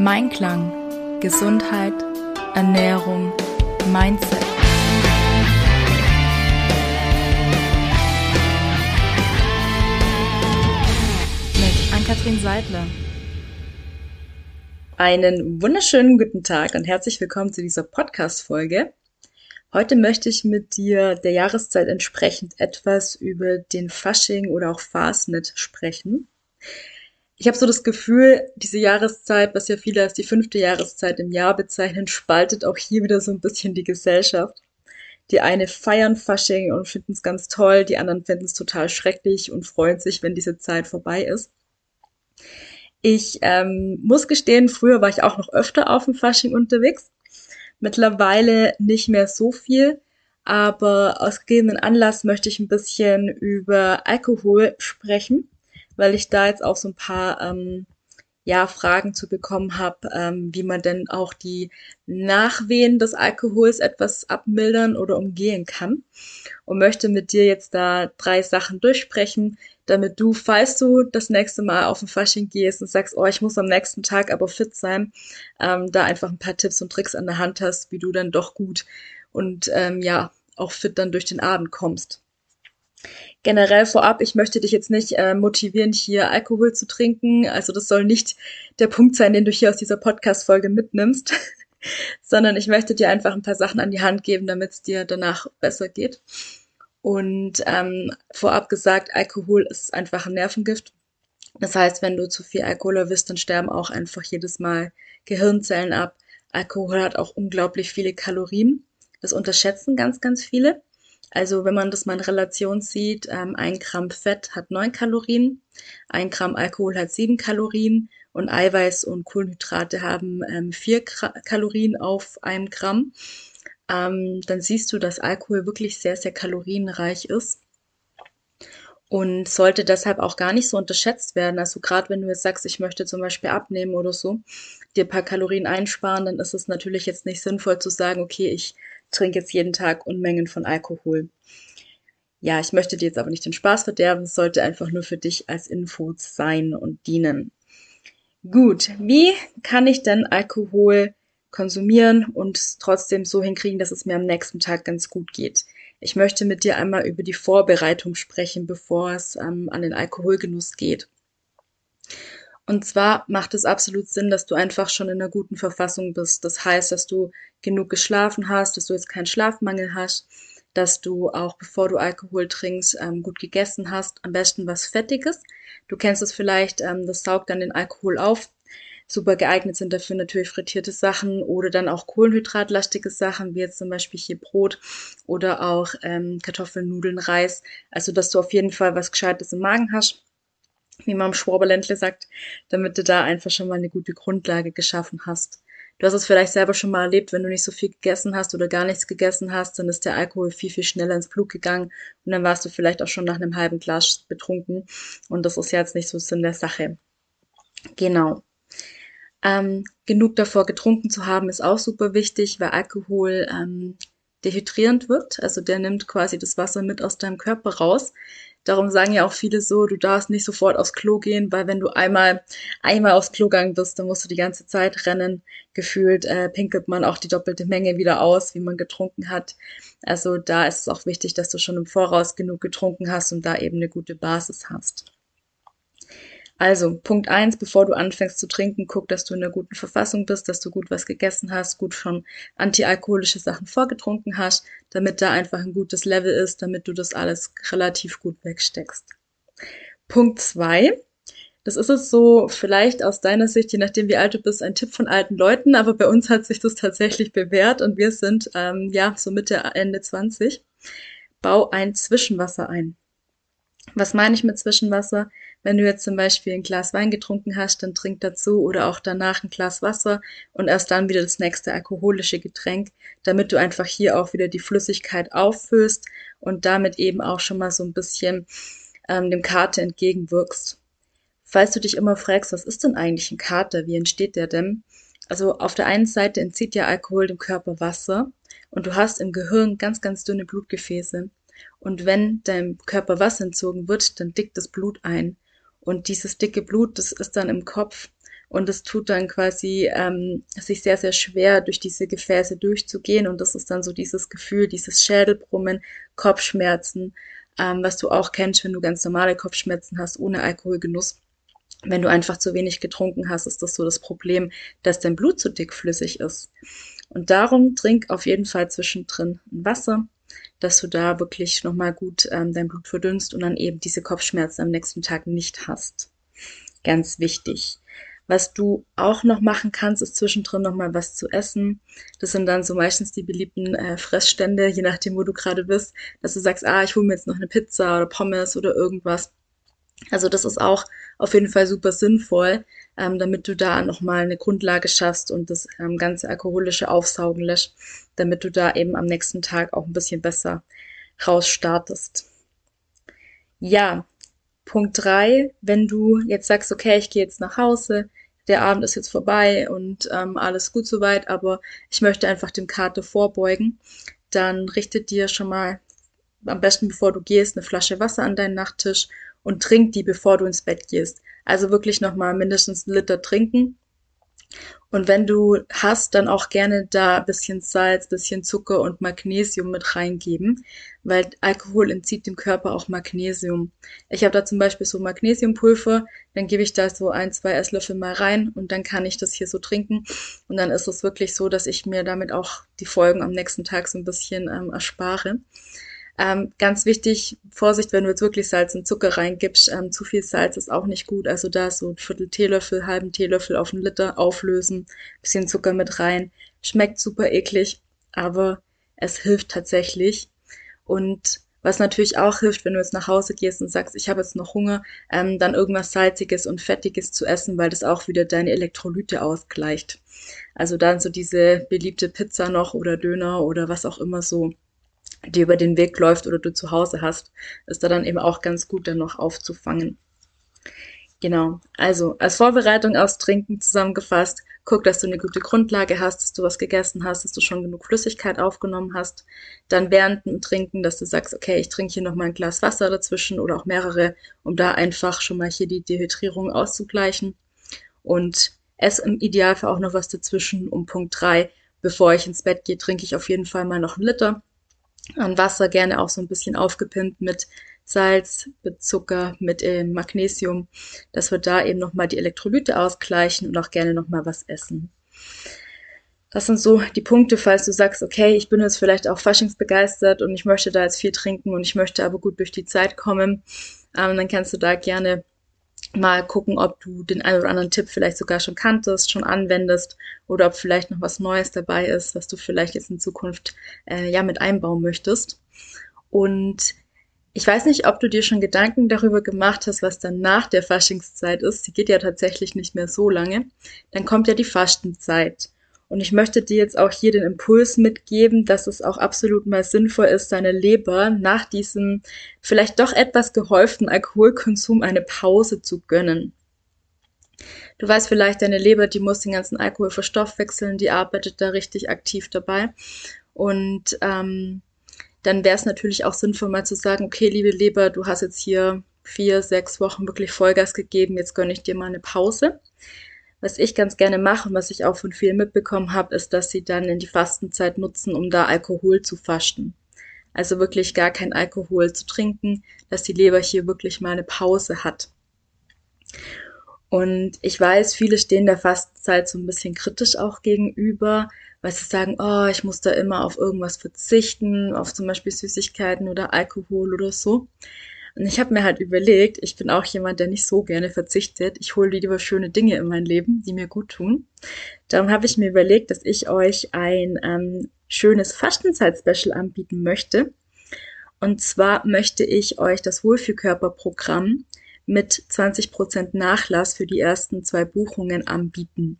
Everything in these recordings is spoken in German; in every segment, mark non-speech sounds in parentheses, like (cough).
Mein Klang. Gesundheit, Ernährung, Mindset. Mit Ann-Kathrin Seidler. Einen wunderschönen guten Tag und herzlich willkommen zu dieser Podcast-Folge. Heute möchte ich mit dir der Jahreszeit entsprechend etwas über den Fasching oder auch Fastnet sprechen. Ich habe so das Gefühl, diese Jahreszeit, was ja viele als die fünfte Jahreszeit im Jahr bezeichnen, spaltet auch hier wieder so ein bisschen die Gesellschaft. Die eine feiern Fasching und finden es ganz toll, die anderen finden es total schrecklich und freuen sich, wenn diese Zeit vorbei ist. Ich ähm, muss gestehen, früher war ich auch noch öfter auf dem Fasching unterwegs. Mittlerweile nicht mehr so viel, aber aus gegebenen Anlass möchte ich ein bisschen über Alkohol sprechen weil ich da jetzt auch so ein paar ähm, ja, Fragen zu bekommen habe, ähm, wie man denn auch die Nachwehen des Alkohols etwas abmildern oder umgehen kann. Und möchte mit dir jetzt da drei Sachen durchsprechen, damit du, falls du das nächste Mal auf ein Fasching gehst und sagst, oh, ich muss am nächsten Tag aber fit sein, ähm, da einfach ein paar Tipps und Tricks an der Hand hast, wie du dann doch gut und ähm, ja, auch fit dann durch den Abend kommst. Generell vorab, ich möchte dich jetzt nicht äh, motivieren, hier Alkohol zu trinken. Also das soll nicht der Punkt sein, den du hier aus dieser Podcast-Folge mitnimmst, (laughs) sondern ich möchte dir einfach ein paar Sachen an die Hand geben, damit es dir danach besser geht. Und ähm, vorab gesagt, Alkohol ist einfach ein Nervengift. Das heißt, wenn du zu viel Alkohol erwisst, dann sterben auch einfach jedes Mal Gehirnzellen ab. Alkohol hat auch unglaublich viele Kalorien. Das unterschätzen ganz, ganz viele. Also wenn man das mal in Relation sieht, ähm, ein Gramm Fett hat neun Kalorien, ein Gramm Alkohol hat sieben Kalorien und Eiweiß und Kohlenhydrate haben ähm, vier Gra Kalorien auf einem Gramm. Ähm, dann siehst du, dass Alkohol wirklich sehr, sehr kalorienreich ist und sollte deshalb auch gar nicht so unterschätzt werden. Also gerade wenn du jetzt sagst, ich möchte zum Beispiel abnehmen oder so, dir ein paar Kalorien einsparen, dann ist es natürlich jetzt nicht sinnvoll zu sagen, okay, ich trinke jetzt jeden Tag Unmengen von Alkohol. Ja, ich möchte dir jetzt aber nicht den Spaß verderben, es sollte einfach nur für dich als Info sein und dienen. Gut, wie kann ich denn Alkohol konsumieren und trotzdem so hinkriegen, dass es mir am nächsten Tag ganz gut geht? Ich möchte mit dir einmal über die Vorbereitung sprechen, bevor es ähm, an den Alkoholgenuss geht. Und zwar macht es absolut Sinn, dass du einfach schon in einer guten Verfassung bist. Das heißt, dass du genug geschlafen hast, dass du jetzt keinen Schlafmangel hast, dass du auch bevor du Alkohol trinkst, ähm, gut gegessen hast, am besten was Fettiges. Du kennst es vielleicht, ähm, das saugt dann den Alkohol auf. Super geeignet sind dafür natürlich frittierte Sachen oder dann auch kohlenhydratlastige Sachen, wie jetzt zum Beispiel hier Brot oder auch ähm, Kartoffeln, Nudeln, Reis. Also, dass du auf jeden Fall was Gescheites im Magen hast wie man im Schwaberländle sagt, damit du da einfach schon mal eine gute Grundlage geschaffen hast. Du hast es vielleicht selber schon mal erlebt, wenn du nicht so viel gegessen hast oder gar nichts gegessen hast, dann ist der Alkohol viel, viel schneller ins Blut gegangen und dann warst du vielleicht auch schon nach einem halben Glas betrunken und das ist ja jetzt nicht so Sinn der Sache. Genau. Ähm, genug davor getrunken zu haben ist auch super wichtig, weil Alkohol ähm, dehydrierend wirkt. Also der nimmt quasi das Wasser mit aus deinem Körper raus. Darum sagen ja auch viele so, du darfst nicht sofort aufs Klo gehen, weil wenn du einmal, einmal aufs Klo gegangen bist, dann musst du die ganze Zeit rennen. Gefühlt äh, pinkelt man auch die doppelte Menge wieder aus, wie man getrunken hat. Also da ist es auch wichtig, dass du schon im Voraus genug getrunken hast und da eben eine gute Basis hast. Also, Punkt eins, bevor du anfängst zu trinken, guck, dass du in einer guten Verfassung bist, dass du gut was gegessen hast, gut schon antialkoholische Sachen vorgetrunken hast, damit da einfach ein gutes Level ist, damit du das alles relativ gut wegsteckst. Punkt zwei, das ist es so, vielleicht aus deiner Sicht, je nachdem wie alt du bist, ein Tipp von alten Leuten, aber bei uns hat sich das tatsächlich bewährt und wir sind, ähm, ja, so Mitte, Ende 20. Bau ein Zwischenwasser ein. Was meine ich mit Zwischenwasser? Wenn du jetzt zum Beispiel ein Glas Wein getrunken hast, dann trink dazu oder auch danach ein Glas Wasser und erst dann wieder das nächste alkoholische Getränk, damit du einfach hier auch wieder die Flüssigkeit auffüllst und damit eben auch schon mal so ein bisschen ähm, dem Kater entgegenwirkst. Falls du dich immer fragst, was ist denn eigentlich ein Kater? Wie entsteht der denn? Also auf der einen Seite entzieht ja Alkohol dem Körper Wasser und du hast im Gehirn ganz, ganz dünne Blutgefäße. Und wenn deinem Körper Wasser entzogen wird, dann dickt das Blut ein. Und dieses dicke Blut, das ist dann im Kopf und es tut dann quasi ähm, sich sehr, sehr schwer, durch diese Gefäße durchzugehen und das ist dann so dieses Gefühl, dieses Schädelbrummen, Kopfschmerzen, ähm, was du auch kennst, wenn du ganz normale Kopfschmerzen hast ohne Alkoholgenuss. Wenn du einfach zu wenig getrunken hast, ist das so das Problem, dass dein Blut zu dickflüssig ist. Und darum trink auf jeden Fall zwischendrin Wasser, dass du da wirklich nochmal gut ähm, dein Blut verdünnst und dann eben diese Kopfschmerzen am nächsten Tag nicht hast. Ganz wichtig. Was du auch noch machen kannst, ist zwischendrin noch mal was zu essen. Das sind dann so meistens die beliebten äh, Fressstände, je nachdem, wo du gerade bist, dass du sagst, ah, ich hole mir jetzt noch eine Pizza oder Pommes oder irgendwas. Also das ist auch auf jeden Fall super sinnvoll, ähm, damit du da nochmal eine Grundlage schaffst und das ähm, ganze alkoholische aufsaugen lässt, damit du da eben am nächsten Tag auch ein bisschen besser rausstartest. Ja, Punkt drei, wenn du jetzt sagst, okay, ich gehe jetzt nach Hause, der Abend ist jetzt vorbei und ähm, alles gut soweit, aber ich möchte einfach dem Karte vorbeugen, dann richte dir schon mal am besten, bevor du gehst, eine Flasche Wasser an deinen Nachttisch und trink die, bevor du ins Bett gehst. Also wirklich nochmal mindestens einen Liter trinken und wenn du hast, dann auch gerne da bisschen Salz, bisschen Zucker und Magnesium mit reingeben, weil Alkohol entzieht dem Körper auch Magnesium. Ich habe da zum Beispiel so Magnesiumpulver, dann gebe ich da so ein, zwei Esslöffel mal rein und dann kann ich das hier so trinken. Und dann ist es wirklich so, dass ich mir damit auch die Folgen am nächsten Tag so ein bisschen ähm, erspare. Ähm, ganz wichtig, Vorsicht, wenn du jetzt wirklich Salz und Zucker reingibst. Ähm, zu viel Salz ist auch nicht gut. Also da so ein Viertel Teelöffel, halben Teelöffel auf einen Liter auflösen, bisschen Zucker mit rein. Schmeckt super eklig, aber es hilft tatsächlich. Und was natürlich auch hilft, wenn du jetzt nach Hause gehst und sagst, ich habe jetzt noch Hunger, ähm, dann irgendwas Salziges und Fettiges zu essen, weil das auch wieder deine Elektrolyte ausgleicht. Also dann so diese beliebte Pizza noch oder Döner oder was auch immer so die über den Weg läuft oder du zu Hause hast, ist da dann eben auch ganz gut dann noch aufzufangen. Genau. Also als Vorbereitung aufs Trinken zusammengefasst, guck, dass du eine gute Grundlage hast, dass du was gegessen hast, dass du schon genug Flüssigkeit aufgenommen hast. Dann während dem Trinken, dass du sagst, okay, ich trinke hier noch mal ein Glas Wasser dazwischen oder auch mehrere, um da einfach schon mal hier die Dehydrierung auszugleichen. Und ess im Idealfall auch noch was dazwischen um Punkt drei. Bevor ich ins Bett gehe, trinke ich auf jeden Fall mal noch einen Liter an Wasser gerne auch so ein bisschen aufgepimpt mit Salz, mit Zucker, mit äh, Magnesium, dass wir da eben nochmal die Elektrolyte ausgleichen und auch gerne nochmal was essen. Das sind so die Punkte, falls du sagst, okay, ich bin jetzt vielleicht auch faschingsbegeistert und ich möchte da jetzt viel trinken und ich möchte aber gut durch die Zeit kommen, ähm, dann kannst du da gerne mal gucken, ob du den einen oder anderen Tipp vielleicht sogar schon kanntest, schon anwendest oder ob vielleicht noch was Neues dabei ist, was du vielleicht jetzt in Zukunft äh, ja mit einbauen möchtest. Und ich weiß nicht, ob du dir schon Gedanken darüber gemacht hast, was dann nach der Faschingszeit ist. Sie geht ja tatsächlich nicht mehr so lange. Dann kommt ja die Fastenzeit. Und ich möchte dir jetzt auch hier den Impuls mitgeben, dass es auch absolut mal sinnvoll ist, deine Leber nach diesem vielleicht doch etwas gehäuften Alkoholkonsum eine Pause zu gönnen. Du weißt vielleicht, deine Leber, die muss den ganzen Alkohol verstoffwechseln, die arbeitet da richtig aktiv dabei. Und ähm, dann wäre es natürlich auch sinnvoll, mal zu sagen, okay, liebe Leber, du hast jetzt hier vier, sechs Wochen wirklich Vollgas gegeben, jetzt gönne ich dir mal eine Pause. Was ich ganz gerne mache und was ich auch von vielen mitbekommen habe, ist, dass sie dann in die Fastenzeit nutzen, um da Alkohol zu fasten. Also wirklich gar kein Alkohol zu trinken, dass die Leber hier wirklich mal eine Pause hat. Und ich weiß, viele stehen der Fastenzeit so ein bisschen kritisch auch gegenüber, weil sie sagen, oh, ich muss da immer auf irgendwas verzichten, auf zum Beispiel Süßigkeiten oder Alkohol oder so. Und ich habe mir halt überlegt, ich bin auch jemand, der nicht so gerne verzichtet. Ich hole lieber schöne Dinge in mein Leben, die mir gut tun. Darum habe ich mir überlegt, dass ich euch ein ähm, schönes Fastenzeit-Special anbieten möchte. Und zwar möchte ich euch das Wohlfühlkörperprogramm mit 20% Nachlass für die ersten zwei Buchungen anbieten.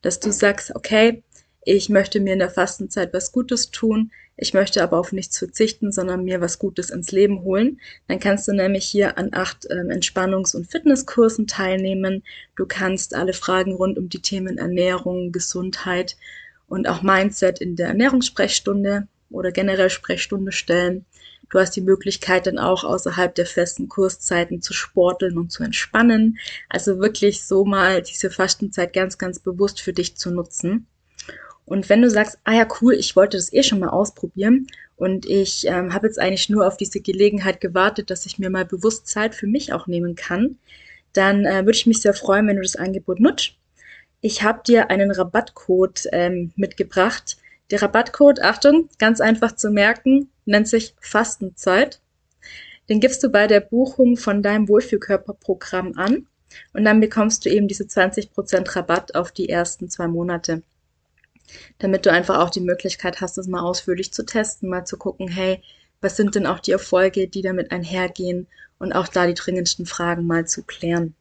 Dass du sagst, okay, ich möchte mir in der Fastenzeit was Gutes tun, ich möchte aber auf nichts verzichten, sondern mir was Gutes ins Leben holen. Dann kannst du nämlich hier an acht ähm, Entspannungs- und Fitnesskursen teilnehmen. Du kannst alle Fragen rund um die Themen Ernährung, Gesundheit und auch Mindset in der Ernährungssprechstunde oder generell Sprechstunde stellen. Du hast die Möglichkeit dann auch außerhalb der festen Kurszeiten zu sporteln und zu entspannen. Also wirklich so mal diese Fastenzeit ganz, ganz bewusst für dich zu nutzen. Und wenn du sagst, ah ja, cool, ich wollte das eh schon mal ausprobieren und ich ähm, habe jetzt eigentlich nur auf diese Gelegenheit gewartet, dass ich mir mal bewusst Zeit für mich auch nehmen kann, dann äh, würde ich mich sehr freuen, wenn du das Angebot nutzt. Ich habe dir einen Rabattcode ähm, mitgebracht. Der Rabattcode, Achtung, ganz einfach zu merken, nennt sich Fastenzeit. Den gibst du bei der Buchung von deinem Wohlfühlkörperprogramm an und dann bekommst du eben diese 20% Rabatt auf die ersten zwei Monate damit du einfach auch die Möglichkeit hast, das mal ausführlich zu testen, mal zu gucken, hey, was sind denn auch die Erfolge, die damit einhergehen und auch da die dringendsten Fragen mal zu klären.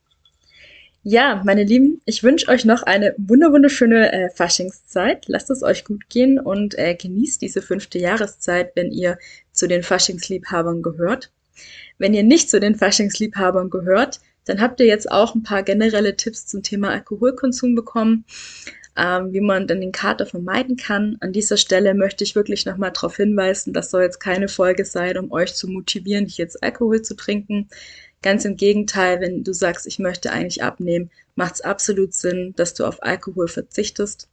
Ja, meine Lieben, ich wünsche euch noch eine wunderschöne äh, Faschingszeit. Lasst es euch gut gehen und äh, genießt diese fünfte Jahreszeit, wenn ihr zu den Faschingsliebhabern gehört. Wenn ihr nicht zu den Faschingsliebhabern gehört, dann habt ihr jetzt auch ein paar generelle Tipps zum Thema Alkoholkonsum bekommen ähm, wie man dann den Kater vermeiden kann. An dieser Stelle möchte ich wirklich nochmal darauf hinweisen, das soll jetzt keine Folge sein, um euch zu motivieren, nicht jetzt Alkohol zu trinken. Ganz im Gegenteil, wenn du sagst, ich möchte eigentlich abnehmen, macht es absolut Sinn, dass du auf Alkohol verzichtest,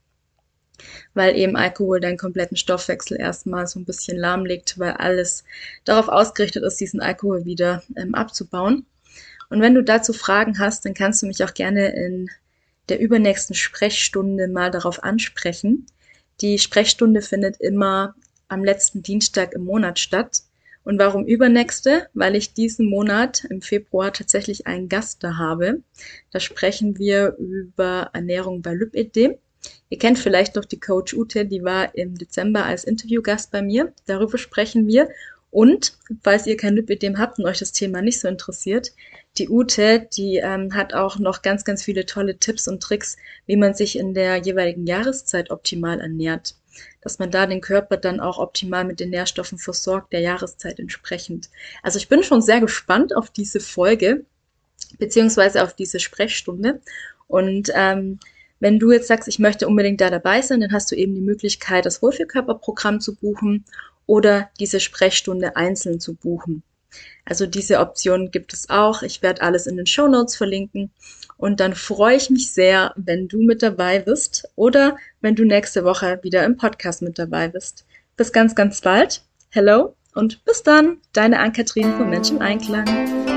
weil eben Alkohol deinen kompletten Stoffwechsel erstmal so ein bisschen lahmlegt, weil alles darauf ausgerichtet ist, diesen Alkohol wieder ähm, abzubauen. Und wenn du dazu Fragen hast, dann kannst du mich auch gerne in der übernächsten Sprechstunde mal darauf ansprechen. Die Sprechstunde findet immer am letzten Dienstag im Monat statt. Und warum übernächste? Weil ich diesen Monat im Februar tatsächlich einen Gast da habe. Da sprechen wir über Ernährung bei Lübedem. Ihr kennt vielleicht noch die Coach Ute, die war im Dezember als Interviewgast bei mir. Darüber sprechen wir. Und falls ihr kein Lipidem habt und euch das Thema nicht so interessiert, die Ute, die ähm, hat auch noch ganz, ganz viele tolle Tipps und Tricks, wie man sich in der jeweiligen Jahreszeit optimal ernährt. Dass man da den Körper dann auch optimal mit den Nährstoffen versorgt, der Jahreszeit entsprechend. Also ich bin schon sehr gespannt auf diese Folge, beziehungsweise auf diese Sprechstunde. Und ähm, wenn du jetzt sagst, ich möchte unbedingt da dabei sein, dann hast du eben die Möglichkeit, das Wohlfühlkörperprogramm zu buchen oder diese Sprechstunde einzeln zu buchen. Also diese Option gibt es auch. Ich werde alles in den Show Notes verlinken. Und dann freue ich mich sehr, wenn du mit dabei bist oder wenn du nächste Woche wieder im Podcast mit dabei bist. Bis ganz, ganz bald. Hello und bis dann. Deine Ann-Kathrin von Menschen Einklang.